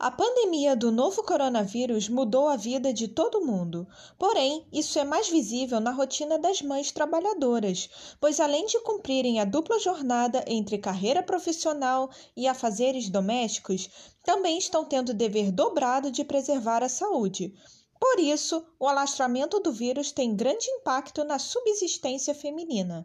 A pandemia do novo coronavírus mudou a vida de todo mundo. Porém, isso é mais visível na rotina das mães trabalhadoras, pois além de cumprirem a dupla jornada entre carreira profissional e afazeres domésticos, também estão tendo o dever dobrado de preservar a saúde. Por isso, o alastramento do vírus tem grande impacto na subsistência feminina.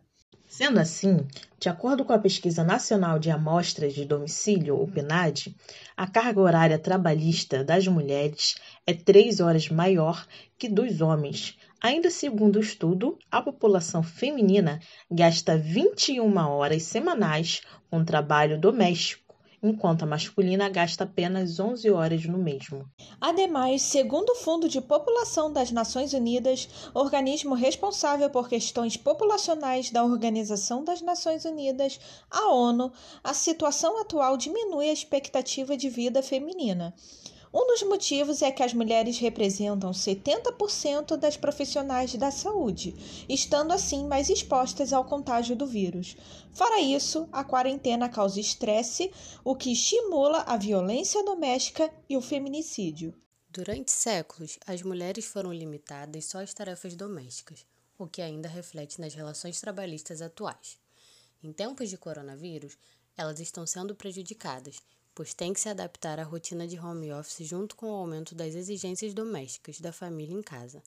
Sendo assim, de acordo com a Pesquisa Nacional de Amostras de Domicílio, o PNAD, a carga horária trabalhista das mulheres é três horas maior que dos homens. Ainda segundo o estudo, a população feminina gasta 21 horas semanais com trabalho doméstico enquanto a masculina gasta apenas 11 horas no mesmo. Ademais, segundo o Fundo de População das Nações Unidas, organismo responsável por questões populacionais da Organização das Nações Unidas, a ONU, a situação atual diminui a expectativa de vida feminina. Um dos motivos é que as mulheres representam 70% das profissionais da saúde, estando assim mais expostas ao contágio do vírus. Fora isso, a quarentena causa estresse, o que estimula a violência doméstica e o feminicídio. Durante séculos, as mulheres foram limitadas só às tarefas domésticas, o que ainda reflete nas relações trabalhistas atuais. Em tempos de coronavírus, elas estão sendo prejudicadas pois tem que se adaptar à rotina de home office junto com o aumento das exigências domésticas da família em casa.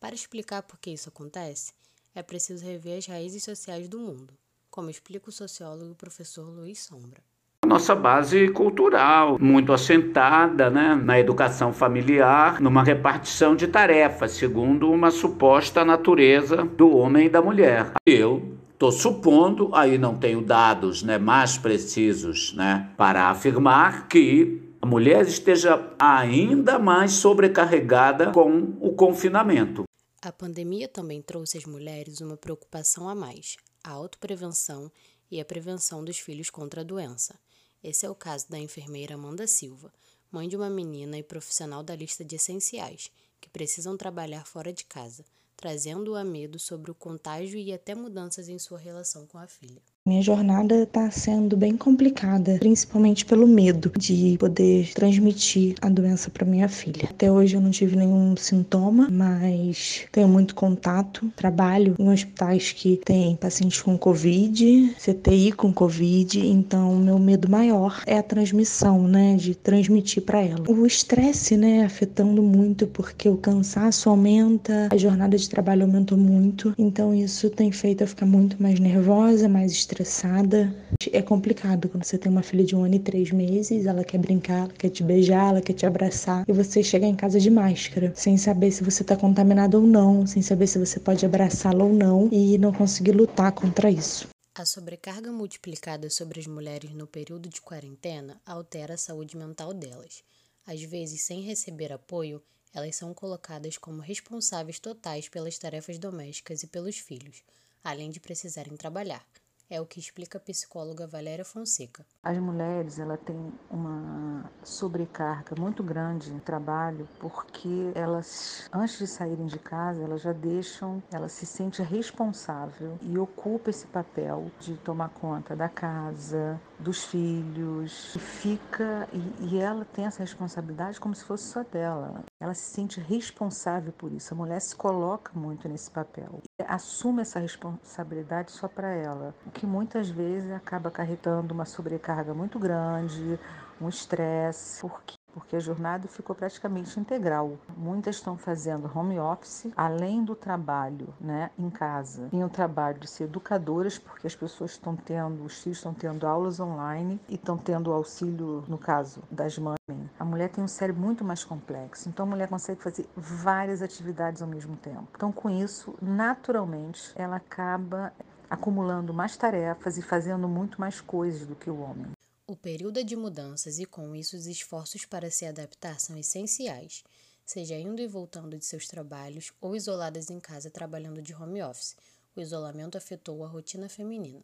Para explicar por que isso acontece, é preciso rever as raízes sociais do mundo, como explica o sociólogo professor Luiz Sombra. Nossa base cultural, muito assentada né, na educação familiar, numa repartição de tarefas, segundo uma suposta natureza do homem e da mulher. Eu Estou supondo, aí não tenho dados né, mais precisos né, para afirmar que a mulher esteja ainda mais sobrecarregada com o confinamento. A pandemia também trouxe às mulheres uma preocupação a mais: a autoprevenção e a prevenção dos filhos contra a doença. Esse é o caso da enfermeira Amanda Silva, mãe de uma menina e profissional da lista de essenciais, que precisam trabalhar fora de casa trazendo-o a medo sobre o contágio e até mudanças em sua relação com a filha. Minha jornada está sendo bem complicada, principalmente pelo medo de poder transmitir a doença para minha filha. Até hoje eu não tive nenhum sintoma, mas tenho muito contato. Trabalho em hospitais que têm pacientes com Covid, CTI com Covid, então meu medo maior é a transmissão, né, de transmitir para ela. O estresse, né, afetando muito porque o cansaço aumenta, a jornada de trabalho aumentou muito, então isso tem feito eu ficar muito mais nervosa, mais estressada estressada. É complicado quando você tem uma filha de um ano e três meses, ela quer brincar, ela quer te beijar, ela quer te abraçar, e você chega em casa de máscara, sem saber se você está contaminado ou não, sem saber se você pode abraçá-la ou não, e não conseguir lutar contra isso. A sobrecarga multiplicada sobre as mulheres no período de quarentena altera a saúde mental delas. Às vezes, sem receber apoio, elas são colocadas como responsáveis totais pelas tarefas domésticas e pelos filhos, além de precisarem trabalhar. É o que explica a psicóloga Valéria Fonseca. As mulheres ela têm uma sobrecarga muito grande no trabalho porque elas antes de saírem de casa elas já deixam, ela se sente responsável e ocupa esse papel de tomar conta da casa, dos filhos, e fica e, e ela tem essa responsabilidade como se fosse só dela. Ela se sente responsável por isso. A mulher se coloca muito nesse papel. Assume essa responsabilidade só para ela, o que muitas vezes acaba acarretando uma sobrecarga muito grande, um estresse, porque porque a jornada ficou praticamente integral. Muitas estão fazendo home office, além do trabalho né, em casa. Tem o trabalho de ser educadoras, porque as pessoas estão tendo, os filhos estão tendo aulas online e estão tendo auxílio, no caso, das mães. A mulher tem um cérebro muito mais complexo, então a mulher consegue fazer várias atividades ao mesmo tempo. Então, com isso, naturalmente, ela acaba acumulando mais tarefas e fazendo muito mais coisas do que o homem. O período é de mudanças e, com isso, os esforços para se adaptar são essenciais, seja indo e voltando de seus trabalhos ou isoladas em casa trabalhando de home office. O isolamento afetou a rotina feminina.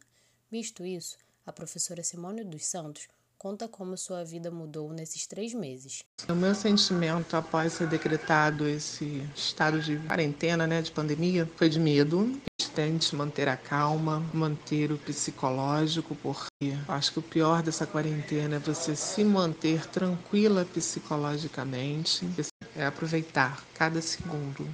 Visto isso, a professora Simone dos Santos conta como sua vida mudou nesses três meses. O meu sentimento após ser decretado esse estado de quarentena, né, de pandemia, foi de medo, tente manter a calma, manter o psicológico, porque acho que o pior dessa quarentena é você se manter tranquila psicologicamente, é aproveitar cada segundo,